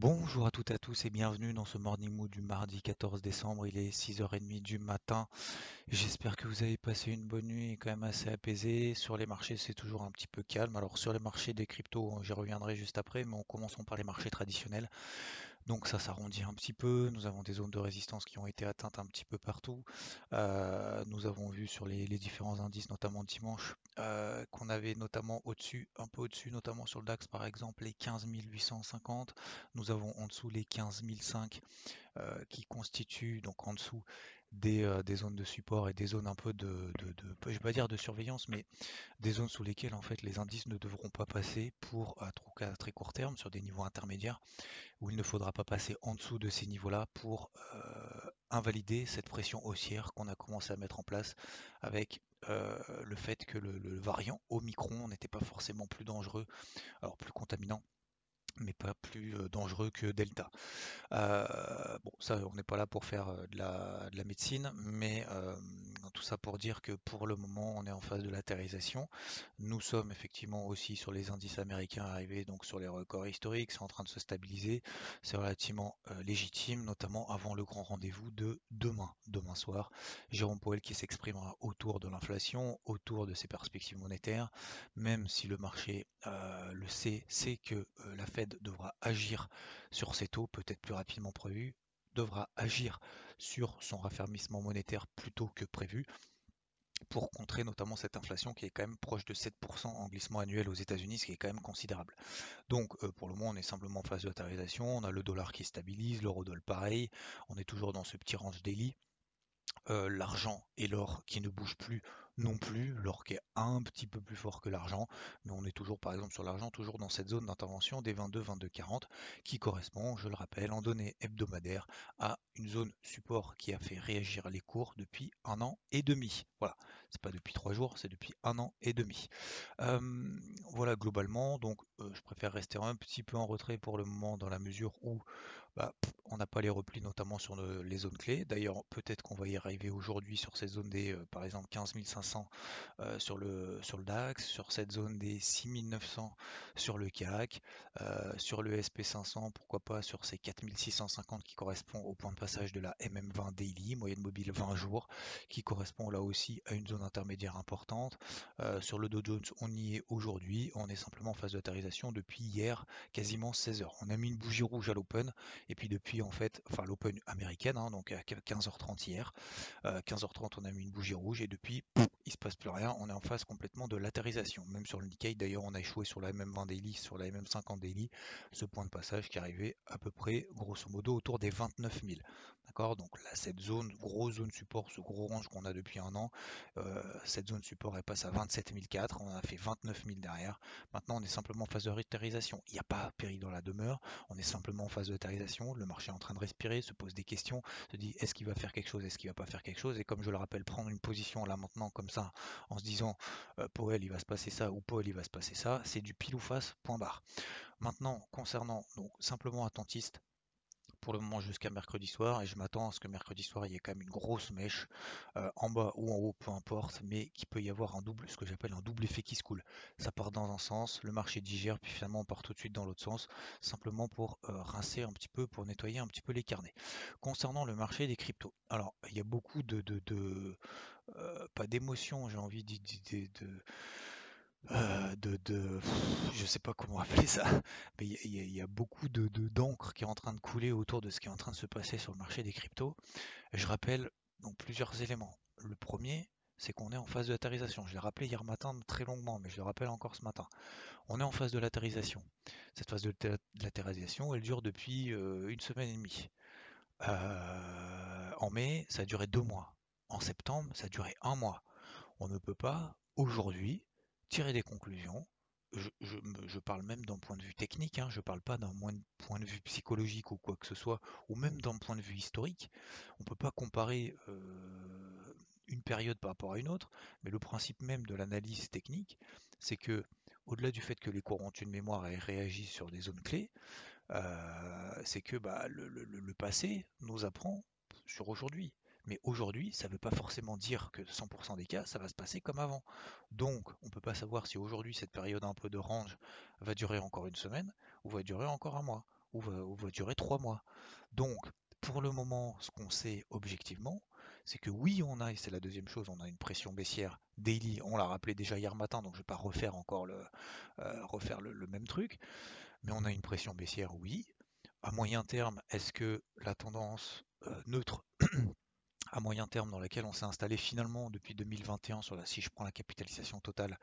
Bonjour à toutes et à tous et bienvenue dans ce Morning Mood du mardi 14 décembre. Il est 6h30 du matin. J'espère que vous avez passé une bonne nuit et quand même assez apaisée. Sur les marchés, c'est toujours un petit peu calme. Alors sur les marchés des cryptos, j'y reviendrai juste après, mais en commençons par les marchés traditionnels. Donc ça s'arrondit un petit peu, nous avons des zones de résistance qui ont été atteintes un petit peu partout. Euh, nous avons vu sur les, différents indices, notamment dimanche, euh, qu'on avait notamment au-dessus, un peu au-dessus, notamment sur le DAX par exemple, les 15 850. Nous avons en dessous les 15 005 euh, qui constituent donc en dessous des, euh, des zones de support et des zones un peu de, de, surveillance, mais des zones sous lesquelles en fait les indices ne devront pas passer pour à à très court terme sur des niveaux intermédiaires où il ne faudra pas passer en dessous de ces niveaux-là pour euh, invalider cette pression haussière qu'on a commencé à mettre en place avec euh, le fait que le, le variant Omicron n'était pas forcément plus dangereux, alors plus contaminant, mais pas plus euh, dangereux que Delta. Euh, bon, ça, on n'est pas là pour faire euh, de la, de la médecine, mais tout ça pour dire que pour le moment, on est en phase de latérisation. Nous sommes effectivement aussi sur les indices américains arrivés donc sur les records historiques, c'est en train de se stabiliser, c'est relativement légitime, notamment avant le grand rendez-vous de demain, demain soir. Jérôme Powell qui s'exprimera autour de l'inflation, autour de ses perspectives monétaires, même si le marché le sait, sait que la Fed devra agir sur ses taux, peut-être plus rapidement prévu, devra agir sur son raffermissement monétaire plus tôt que prévu pour contrer notamment cette inflation qui est quand même proche de 7% en glissement annuel aux États-Unis, ce qui est quand même considérable. Donc euh, pour le moment, on est simplement en phase de latérisation, on a le dollar qui stabilise, l'euro-dollar pareil, on est toujours dans ce petit range daily. Euh, l'argent et l'or qui ne bougent plus non plus, l'or qui est un petit peu plus fort que l'argent, mais on est toujours par exemple sur l'argent, toujours dans cette zone d'intervention des 22-22-40 qui correspond, je le rappelle, en données hebdomadaires à une zone support qui a fait réagir les cours depuis un an et demi. Voilà, c'est pas depuis trois jours, c'est depuis un an et demi. Voilà globalement, donc euh, je préfère rester un petit peu en retrait pour le moment dans la mesure où bah, on n'a pas les replis notamment sur le- les zones clés. D'ailleurs, peut-être qu'on va y arriver aujourd'hui sur ces zones des, euh, par exemple, 15 500 euh, sur le, sur le DAX, sur cette zone des 6 900 sur le CAC, euh, sur le SP500, pourquoi pas sur ces 4 650 qui correspond au point de passage de la MM20 Daily, moyenne mobile 20 jours, qui correspond là aussi à une zone intermédiaire importante. Euh, sur le Dow Jones, on y est aujourd'hui, on est simplement en phase d'autorisation depuis hier, quasiment 16 heures. On a mis une bougie rouge à l'open et puis depuis, en fait, enfin l'Open américaine, hein, donc à 15h30 hier, euh, 15h30 on a mis une bougie rouge et depuis, pff, il se passe plus rien, on est en phase complètement de latérisation. Même sur le Nikkei, d'ailleurs, on a échoué sur la MM20 daily, sur la MM50 daily, ce point de passage qui arrivait à peu près, grosso modo, autour des 29 000. D'accord? Donc là, cette zone, grosse zone support, ce gros range qu'on a depuis un an, euh, cette zone support elle passe à 27 004, on a fait 29 000 derrière. Maintenant, on est simplement en phase de latérisation. Il n'y a pas péril dans la demeure, on est simplement en phase de latérisation, le marché est en train de respirer, se pose des questions, se dit est-ce qu'il va faire quelque chose, est-ce qu'il va pas faire quelque chose, et comme je le rappelle, prendre une position là maintenant comme ça, en se disant euh, il va se passer ça ou Powell il va se passer ça, c'est du pile ou face, point barre. Maintenant, concernant donc simplement attentiste, pour le moment jusqu'à mercredi soir et je m'attends à ce que mercredi soir il y ait quand même une grosse mèche euh, en bas ou en haut peu importe mais qu'il peut y avoir un double ce que j'appelle un double effet qui se coule. Ça part dans un sens le marché digère puis finalement on part tout de suite dans l'autre sens simplement pour euh, rincer un petit peu pour nettoyer un petit peu les carnets. Concernant le marché des cryptos alors il y a beaucoup de, euh, pas d'émotion j'ai envie de, de euh, de, de- je sais pas comment appeler ça, mais il y, a beaucoup de, de- d'encre qui est en train de couler autour de ce qui est en train de se passer sur le marché des cryptos. Je rappelle donc plusieurs éléments. Le premier, c'est qu'on est en phase de latérisation. Je l'ai rappelé hier matin très longuement, mais je le rappelle encore ce matin. On est en phase de latérisation. Cette phase de latérisation, elle dure depuis euh, une semaine et demie. Euh, en mai, ça a duré deux mois. En septembre, ça a duré un mois. On ne peut pas aujourd'hui tirer des conclusions je, parle même d'un point de vue technique, hein, je ne parle pas d'un point de vue psychologique ou quoi que ce soit, ou même d'un point de vue historique. On ne peut pas comparer euh, une période par rapport à une autre, mais le principe même de l'analyse technique, c'est que, au-delà du fait que les courants ont une mémoire et réagissent sur des zones clés, euh, c'est que bah, le, passé nous apprend sur aujourd'hui. Mais aujourd'hui, ça ne veut pas forcément dire que 100% des cas, ça va se passer comme avant. Donc, on ne peut pas savoir si aujourd'hui, cette période un peu de range va durer encore une semaine, ou va durer encore un mois, ou va, durer trois mois. Donc, pour le moment, ce qu'on sait objectivement, c'est que oui, on a, et c'est la deuxième chose, on a une pression baissière daily, on l'a rappelé déjà hier matin, donc je ne vais pas refaire encore le, euh, le, même truc, mais on a une pression baissière, oui. À moyen terme, est-ce que la tendance euh, neutre à moyen terme dans laquelle on s'est installé finalement depuis 2021 sur la, si je prends la capitalisation totale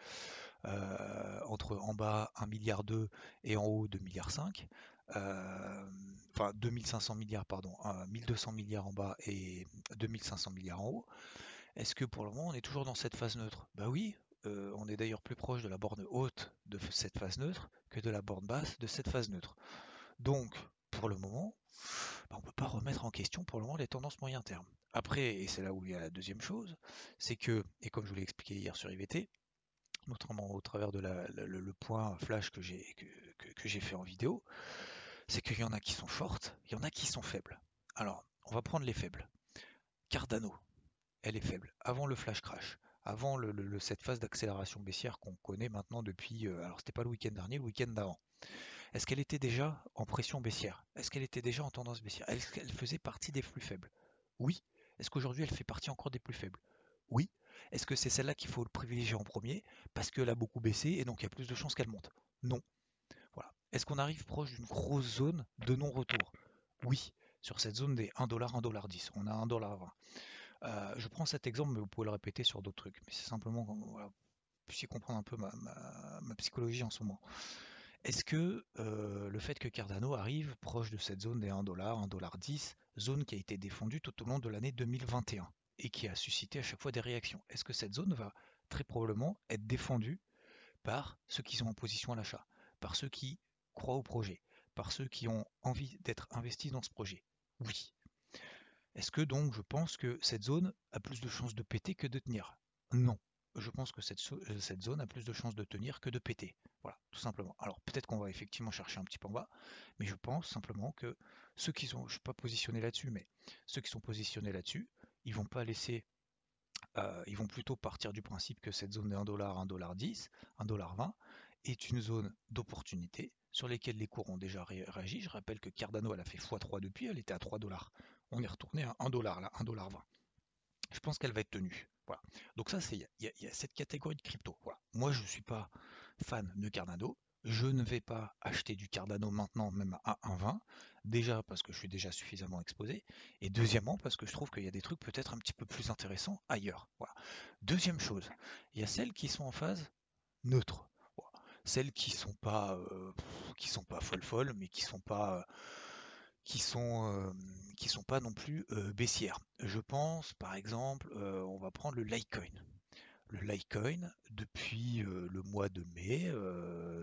euh, entre en bas 1 milliard 2 et en haut 2 milliards 5 euh, enfin 2500 milliards pardon 1200 milliards en bas et 2500 milliards en haut. Est-ce que pour le moment on est toujours dans cette phase neutre? Bah oui euh, on est d'ailleurs plus proche de la borne haute de cette phase neutre que de la borne basse de cette phase neutre. Donc pour le moment bah, on ne peut pas remettre en question pour le moment les tendances moyen terme. Après, et c'est là où il y a la deuxième chose, c'est que, et comme je vous l'ai expliqué hier sur IVT, notamment au travers de le, point flash que j'ai que, fait en vidéo, c'est qu'il y en a qui sont fortes, il y en a qui sont faibles. Alors, on va prendre les faibles. Cardano, elle est faible. Avant le flash crash, avant cette phase d'accélération baissière qu'on connaît maintenant depuis, euh, alors c'était pas le week-end dernier, le week-end d'avant. Est-ce qu'elle était déjà en pression baissière? Est-ce qu'elle était déjà en tendance baissière? Est-ce qu'elle faisait partie des plus faibles? Oui. Est-ce qu'aujourd'hui elle fait partie encore des plus faibles? Oui. Est-ce que c'est celle-là qu'il faut le privilégier en premier parce qu'elle a beaucoup baissé et donc il y a plus de chances qu'elle monte? Non. Voilà. Est-ce qu'on arrive proche d'une grosse zone de non-retour? Oui. Sur cette zone des 1$, 1$10. On a 1$20. Euh, je prends cet exemple, mais vous pouvez le répéter sur d'autres trucs. Mais c'est simplement voilà, vous puissiez comprendre un peu ma psychologie en ce moment. Est-ce que euh, le fait que Cardano arrive proche de cette zone des 1$, 1$10, zone qui a été défendue tout au long de l'année 2021 et qui a suscité à chaque fois des réactions, est-ce que cette zone va très probablement être défendue par ceux qui sont en position à l'achat, par ceux qui croient au projet, par ceux qui ont envie d'être investis dans ce projet? Oui. Est-ce que donc je pense que cette zone a plus de chances de péter que de tenir? Non je pense que euh, cette, zone a plus de chances de tenir que de péter. Voilà, tout simplement. Alors peut-être qu'on va effectivement chercher un petit peu en bas, mais je pense simplement que ceux qui sont, je ne suis pas positionné là-dessus, mais ceux qui sont positionnés là-dessus, ils vont pas laisser, euh, ils vont plutôt partir du principe que cette zone de 1$, 1$10, 1$20 est une zone d'opportunité sur lesquelles les cours ont déjà réagi. Je rappelle que Cardano, elle a fait x3 depuis, elle était à 3$. On est retourné à 1$, là, 1$20. Je pense qu'elle va être tenue. Voilà. Donc ça, c'est il y, a cette catégorie de crypto. Moi, je ne suis pas fan de Cardano. Je ne vais pas acheter du Cardano maintenant, même à 1,20. Déjà parce que je suis déjà suffisamment exposé. Et deuxièmement, parce que je trouve qu'il y a des trucs peut-être un petit peu plus intéressants ailleurs. Deuxième chose, il y a celles qui sont en phase neutre. Celles qui sont pas euh, qui sont pas folles folles, mais qui sont pas qui sont euh, sont pas non plus euh, baissières. Je pense par exemple, euh, on va prendre le Litecoin. Le Litecoin, depuis le mois de mai,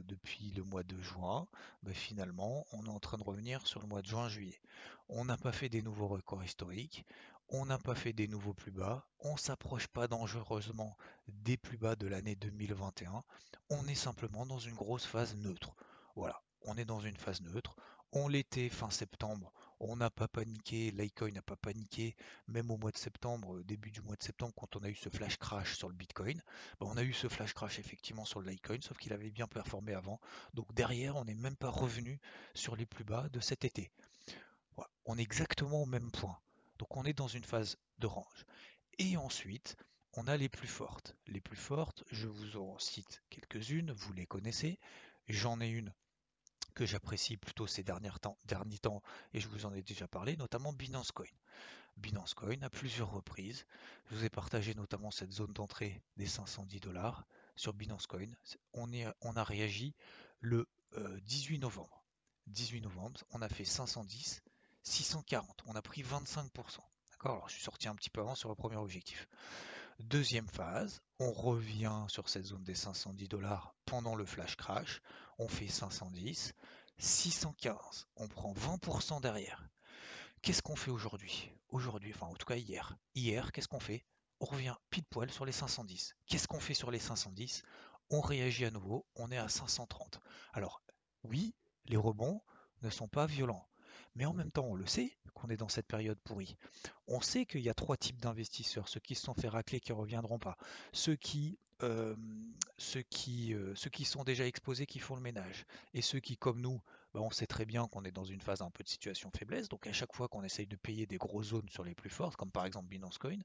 depuis le mois de juin, ben, finalement, on est en train de revenir sur le mois de juin-juillet. On n'a pas fait des nouveaux records historiques, on n'a pas fait des nouveaux plus bas, on s'approche pas dangereusement des plus bas de l'année 2021, on est simplement dans une grosse phase neutre. Voilà, on est dans une phase neutre, on l'était fin septembre, on n'a pas paniqué, Litecoin n'a pas paniqué, même au mois de septembre, euh, début du mois de septembre, quand on a eu ce flash crash sur le Bitcoin, ben, on a eu ce flash crash effectivement sur le Litecoin, sauf qu'il avait bien performé avant. Donc derrière, on n'est même pas revenu sur les plus bas de cet été. On est exactement au même point. Donc on est dans une phase de range. Et ensuite, on a les plus fortes. Les plus fortes, je vous en cite quelques-unes, vous les connaissez. J'en ai une que j'apprécie plutôt ces derniers temps, derniers temps, et je vous en ai déjà parlé, notamment Binance Coin. Binance Coin, à plusieurs reprises, je vous ai partagé notamment cette zone d'entrée des 510 dollars sur Binance Coin. On, on a réagi le 18 euh, novembre. 18 novembre, on a fait 510, 640. On a pris 25%. D'accord? Alors je suis sorti un petit peu avant sur le premier objectif. Deuxième phase, on revient sur cette zone des 510 dollars pendant le flash crash, on fait 510, 615, on prend 20% derrière. Qu'est-ce qu'on fait aujourd'hui? Aujourd'hui, enfin en tout cas hier. Hier, qu'est-ce qu'on fait? On revient pile poil sur les 510. Qu'est-ce qu'on fait sur les 510 On réagit à nouveau, on est à 530. Alors oui, les rebonds ne sont pas violents. Mais en même temps, on le sait qu'on est dans cette période pourrie. On sait qu'il y a trois types d'investisseurs, ceux qui se sont fait racler qui ne reviendront pas, ceux qui, euh, ceux, qui, euh, ceux qui sont déjà exposés qui font le ménage, et ceux qui, comme nous, bah, on sait très bien qu'on est dans une phase un peu de situation faiblesse, donc à chaque fois qu'on essaye de payer des grosses zones sur les plus fortes, comme par exemple Binance Coin,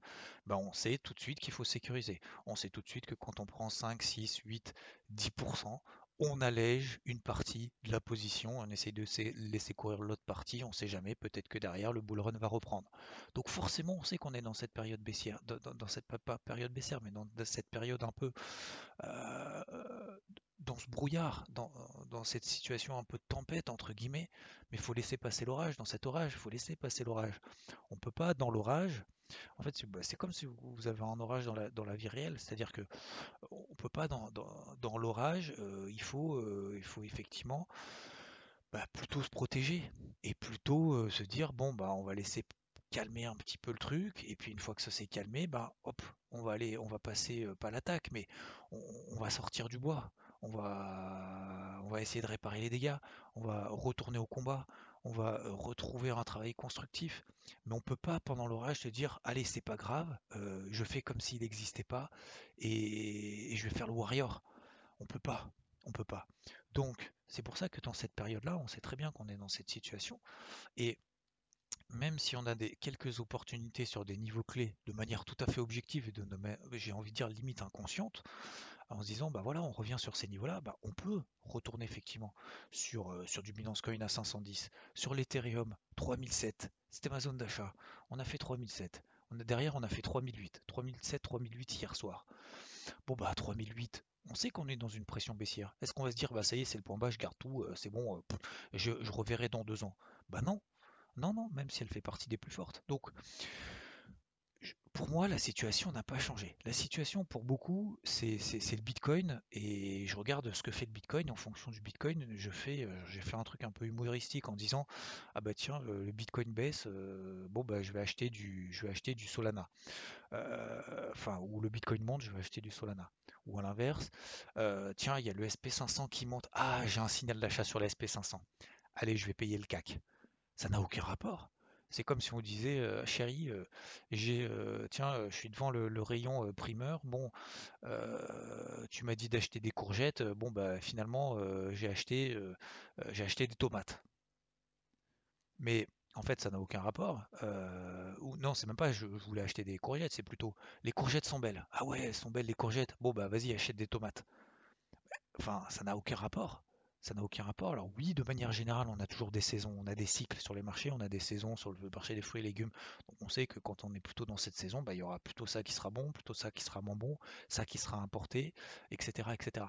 bah, on sait tout de suite qu'il faut sécuriser. On sait tout de suite que quand on prend 5, 6, 8, 10%, on allège une partie de la position, on essaye de laisser courir l'autre partie, on ne sait jamais, peut-être que derrière le bull run va reprendre. Donc forcément, on sait qu'on est dans cette période baissière, dans, cette période baissière, mais dans, cette période un peu euh, dans ce brouillard, dans, cette situation un peu de tempête entre guillemets, mais il faut laisser passer l'orage. Dans cet orage, il faut laisser passer l'orage. On ne peut pas dans l'orage en fait, c'est bah, comme si vous avez un orage dans la, vie réelle, c'est-à-dire que on peut pas dans, l'orage, euh, il, faut, euh, il faut effectivement bah, plutôt se protéger et plutôt euh, se dire bon bah on va laisser calmer un petit peu le truc et puis une fois que ça s'est calmé, bah hop, on va aller, on va passer pas l'attaque, mais on, va sortir du bois, on va, on va essayer de réparer les dégâts, on va retourner au combat, on va retrouver un travail constructif. Mais on peut pas pendant l'orage se dire allez c'est pas grave, je fais comme s'il n'existait pas et, je vais faire le warrior. On peut pas, on peut pas. Donc c'est pour ça que dans cette période-là, on sait très bien qu'on est dans cette situation et même si on a des, quelques opportunités sur des niveaux clés de manière tout à fait objective et de, j'ai envie de dire limite inconsciente, en se disant bah voilà on revient sur ces niveaux là bah, on peut retourner effectivement sur, euh, sur du Binance Coin à 510 sur l'Ethereum 3007 c'était ma zone d'achat on a fait 3007 on derrière on a fait 3008 3007 3008 hier soir bon bah 3008 on sait qu'on est dans une pression baissière. Est-ce qu'on va se dire, bah ça y est, c'est le point bas, je garde tout, euh, c'est bon, euh, je, je, reverrai dans deux ans? Bah non, non, non, même si elle fait partie des plus fortes. Donc, pour moi, la situation n'a pas changé. La situation, pour beaucoup, c'est le Bitcoin. Et je regarde ce que fait le Bitcoin. En fonction du Bitcoin, je fais, euh, j'ai fait un truc un peu humoristique en disant Ah bah tiens, le, Bitcoin baisse, euh, bon bah je vais acheter du, Solana. Euh, enfin, ou le Bitcoin monte, je vais acheter du Solana. Ou à l'inverse, tiens, il y a le SP500 qui monte. Ah, j'ai un signal d'achat sur le SP500. Allez, je vais payer le CAC. Ça n'a aucun rapport. C'est comme si on disait, chérie, j'ai, tiens, je suis devant le, rayon primeur. Bon, tu m'as dit d'acheter des courgettes. Bon, bah finalement, j'ai acheté, des tomates. Mais en fait, ça n'a aucun rapport. non, c'est même pas je, je, voulais acheter des courgettes, c'est plutôt les courgettes sont belles. Ah ouais, elles sont belles les courgettes. Bon bah vas-y, achète des tomates. Enfin, ça n'a aucun rapport ça n'a aucun rapport. Alors oui, de manière générale, on a toujours des saisons, on a des cycles sur les marchés, on a des saisons sur le marché des fruits et légumes. Donc on sait que quand on est plutôt dans cette saison, bah, il y aura plutôt ça qui sera bon, plutôt ça qui sera moins bon, ça qui sera importé, etc. etc.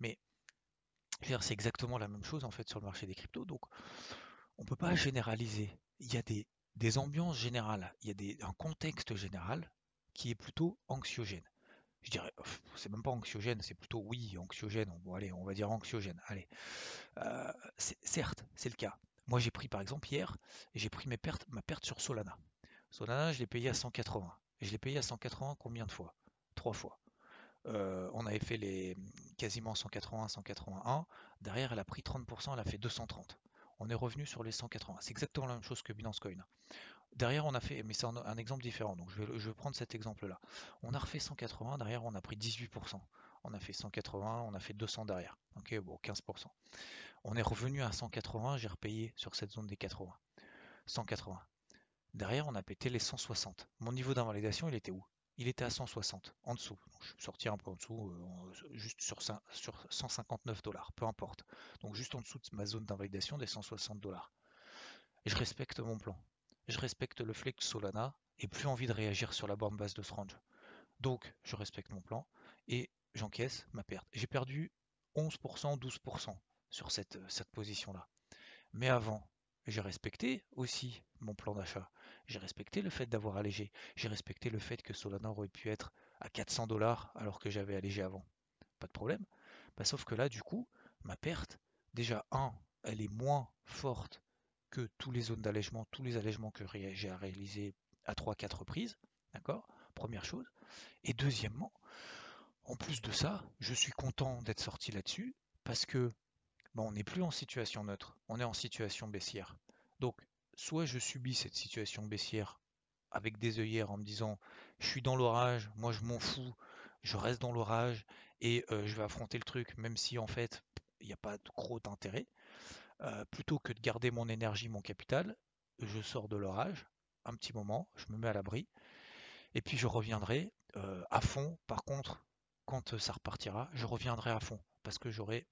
Mais c'est exactement la même chose en fait sur le marché des cryptos. Donc on ne peut pas généraliser. Il y a des, des ambiances générales, il y a des, un contexte général qui est plutôt anxiogène je dirais, c'est même pas anxiogène, c'est plutôt oui, anxiogène. Bon, allez, on va dire anxiogène. Allez, euh, certes, c'est le cas. Moi, j'ai pris par exemple hier, j'ai pris ma perte sur Solana. Solana, je l'ai payé à 180. Et je l'ai payé à 180 combien de fois? Trois fois. Euh, on avait fait les quasiment 180, 181. Derrière, elle a pris 30%, elle a fait 230. On est revenu sur les 180. C'est exactement la même chose que Binance Coin. Derrière, on a fait, mais c'est un, exemple différent, donc je vais, prendre cet exemple-là. On a refait 180, derrière, on a pris 18%. On a fait 180, on a fait 200 derrière. Ok, bon, 15%. On est revenu à 180, j'ai repayé sur cette zone des 80. 180. Derrière, on a pété les 160. Mon niveau d'invalidation, il était où? Il était à 160, en dessous. je suis sorti un peu en dessous, euh, juste sur, sur 159 dollars, peu importe. Donc juste en dessous de ma zone d'invalidation des 160 dollars. Je respecte mon plan je respecte le flex Solana et plus envie de réagir sur la borne basse de ce range. Donc, je respecte mon plan et j'encaisse ma perte. J'ai perdu 11%, 12% sur cette, cette position-là. Mais avant, j'ai respecté aussi mon plan d'achat. J'ai respecté le fait d'avoir allégé. J'ai respecté le fait que Solana aurait pu être à 400 dollars alors que j'avais allégé avant. Pas de problème. Bah, sauf que là, du coup, ma perte, déjà, un, elle est moins forte que tous les zones d'allègement, tous les allègements que j'ai réalisé à 3-4 reprises. D'accord Première chose. Et deuxièmement, en plus de ça, je suis content d'être sorti là-dessus parce que bah, on n'est plus en situation neutre, on est en situation baissière. Donc, soit je subis cette situation baissière avec des œillères en me disant je suis dans l'orage, moi je m'en fous, je reste dans l'orage et euh, je vais affronter le truc, même si en fait il n'y a pas de gros intérêt. Euh, plutôt que de garder mon énergie, mon capital, je sors de l'orage un petit moment, je me mets à l'abri, et puis je reviendrai euh, à fond. Par contre, quand ça repartira, je reviendrai à fond parce que j'aurai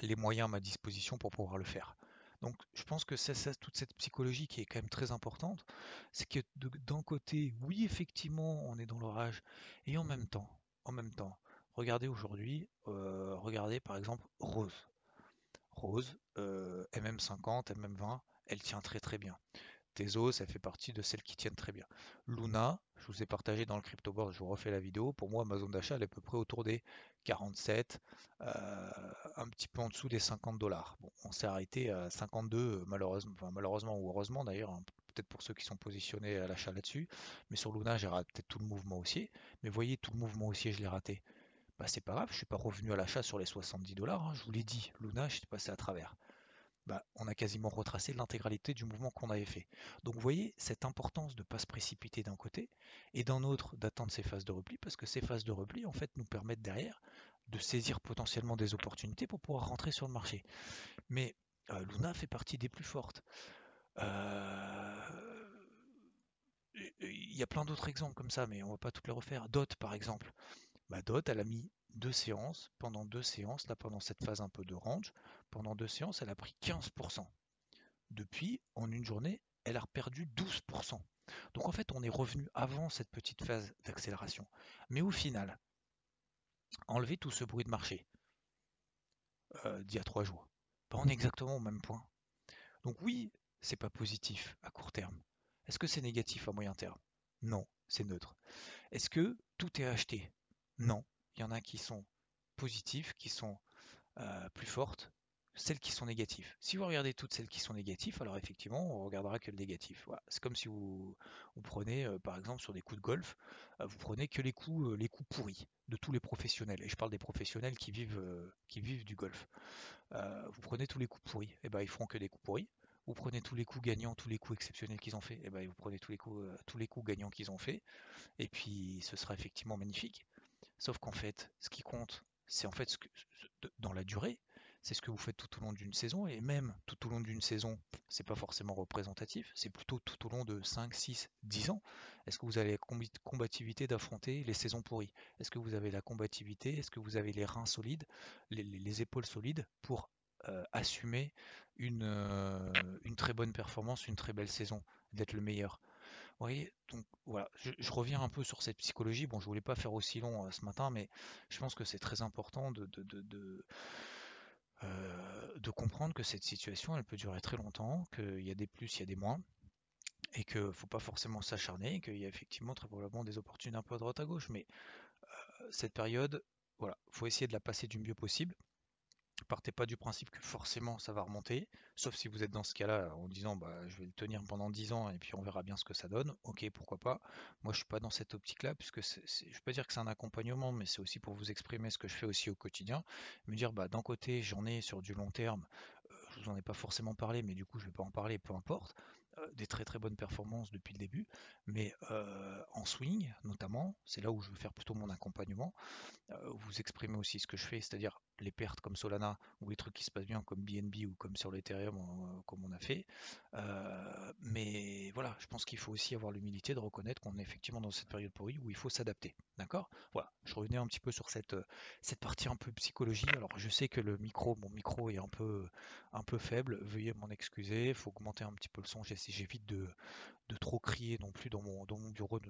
les moyens à ma disposition pour pouvoir le faire. Donc je pense que c'est toute cette psychologie qui est quand même très importante, c'est que d'un côté, oui effectivement on est dans l'orage, et en même temps, en même temps, regardez aujourd'hui, euh, regardez par exemple Rose. Rose, euh, MM50, MM20, elle tient très très bien. Tezos, ça fait partie de celles qui tiennent très bien. Luna, je vous ai partagé dans le CryptoBoard, je vous refais la vidéo. Pour moi, ma zone d'achat, elle est à peu près autour des 47, euh, un petit peu en dessous des 50 dollars. On s'est arrêté à 52, malheureusement, malheureusement ou heureusement d'ailleurs, hein, peut-être pour ceux qui sont positionnés à l'achat là-dessus. Mais sur Luna, j'ai raté tout le mouvement haussier. Mais voyez, tout le mouvement haussier, je l'ai raté. Bah, c'est pas grave, je suis pas revenu à l'achat sur les 70 dollars. Hein, je vous l'ai dit, Luna, je passé à travers. Bah, on a quasiment retracé l'intégralité du mouvement qu'on avait fait. Donc vous voyez cette importance de ne pas se précipiter d'un côté et d'un autre d'attendre ces phases de repli, parce que ces phases de repli en fait nous permettent derrière de saisir potentiellement des opportunités pour pouvoir rentrer sur le marché. Mais euh, Luna fait partie des plus fortes. Euh, il y a plein d'autres exemples comme ça, mais on ne va pas toutes les refaire. Dot par exemple. Bah, Dot, elle a mis deux séances, pendant deux séances, là pendant cette phase un peu de range, pendant deux séances, elle a pris 15%. Depuis, en une journée, elle a perdu 12%. Donc en fait, on est revenu avant cette petite phase d'accélération. Mais au final, enlever tout ce bruit de marché euh, d'il y a trois jours, on est exactement au même point. Donc oui, c'est pas positif à court terme. Est-ce que c'est négatif à moyen terme? Non, c'est neutre. Est-ce que tout est acheté? Non, il y en a qui sont positifs, qui sont euh, plus fortes, celles qui sont négatives. Si vous regardez toutes celles qui sont négatives, alors effectivement, on regardera que le négatif. C'est comme si vous, prenez, euh, par exemple, sur des coups de golf, euh, vous prenez que les coups, pourris de tous les professionnels. Et je parle des professionnels qui vivent, qui vivent du golf. vous prenez tous les coups pourris, et eh ben ils feront que des coups pourris. Vous prenez tous les coups gagnants, tous les coups exceptionnels qu'ils ont fait, et eh ben vous prenez tous les coups, tous les coups gagnants qu'ils ont fait, et puis ce sera effectivement magnifique. Sauf qu'en fait, ce qui compte, c'est en fait ce que, dans la durée, c'est ce que vous faites tout au long d'une saison, et même tout au long d'une saison, c'est pas forcément représentatif, c'est plutôt tout au long de 5, 6, 10 ans. Est-ce que vous avez la combativité d'affronter les saisons pourries? Est-ce que vous avez la combativité? Est-ce que vous avez les reins solides, les, épaules solides pour euh, assumer euh, une très bonne performance, une très belle saison, d'être le meilleur? Voyez, donc voilà, je, reviens un peu sur cette psychologie. Bon, je voulais pas faire aussi long euh, ce matin, mais je pense que c'est très important de, de, euh, de, comprendre que cette situation, elle peut durer très longtemps, qu'il y a des plus, il y a des moins, et qu'il ne faut pas forcément s'acharner, qu'il y a effectivement très probablement des opportunités un peu à droite à gauche, mais euh, cette période, voilà, faut essayer de la passer du mieux possible. Partez pas du principe que forcément ça va remonter, sauf si vous êtes dans ce cas-là en disant bah je vais le tenir pendant 10 ans et puis on verra bien ce que ça donne. Ok, pourquoi pas. Moi je suis pas dans cette optique-là, puisque c'est, je peux dire que c'est un accompagnement, mais c'est aussi pour vous exprimer ce que je fais aussi au quotidien. Me dire bah d'un côté j'en ai sur du long terme, euh, je vous en ai pas forcément parlé, mais du coup je vais pas en parler, peu importe. Euh, des très très bonnes performances depuis le début, mais euh, en swing notamment, c'est là où je veux faire plutôt mon accompagnement, vous exprimer aussi ce que je fais, c'est-à-dire les pertes comme Solana ou les trucs qui se passent bien comme BNB ou comme sur l'Ethereum euh, comme on a fait. Euh, mais voilà, je pense qu'il faut aussi avoir l'humilité de reconnaître qu'on est effectivement dans cette période pourrie où il faut s'adapter. D'accord? Voilà, je revenais un petit peu sur cette, cette partie un peu psychologie. Alors je sais que le micro, mon micro est un peu, un peu faible, veuillez m'en excuser, il faut augmenter un petit peu le son, j'évite de, de trop crier non plus dans mon, dans mon bureau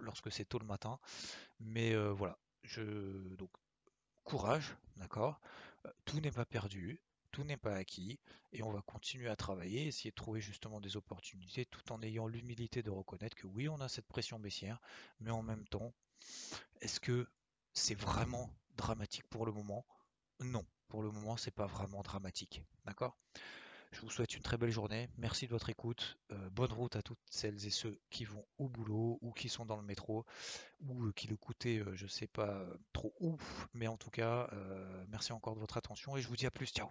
lorsque c'est tôt le matin. Mais euh, voilà, je, donc courage, d'accord? Euh, Tout n'est pas perdu, tout n'est pas acquis, et on va continuer à travailler, essayer de trouver justement des opportunités, tout en ayant l'humilité de reconnaître que oui, on a cette pression baissière, mais en même temps, Est-ce que c'est vraiment dramatique pour le moment? Non, pour le moment, c'est pas vraiment dramatique. D'accord? Je vous souhaite une très belle journée. Merci de votre écoute. Euh, bonne route à toutes celles et ceux qui vont au boulot ou qui sont dans le métro ou euh, qui le coûtaient, euh, je sais pas trop ouf. Mais en tout cas, merci encore de votre attention et je vous dis à plus. Ciao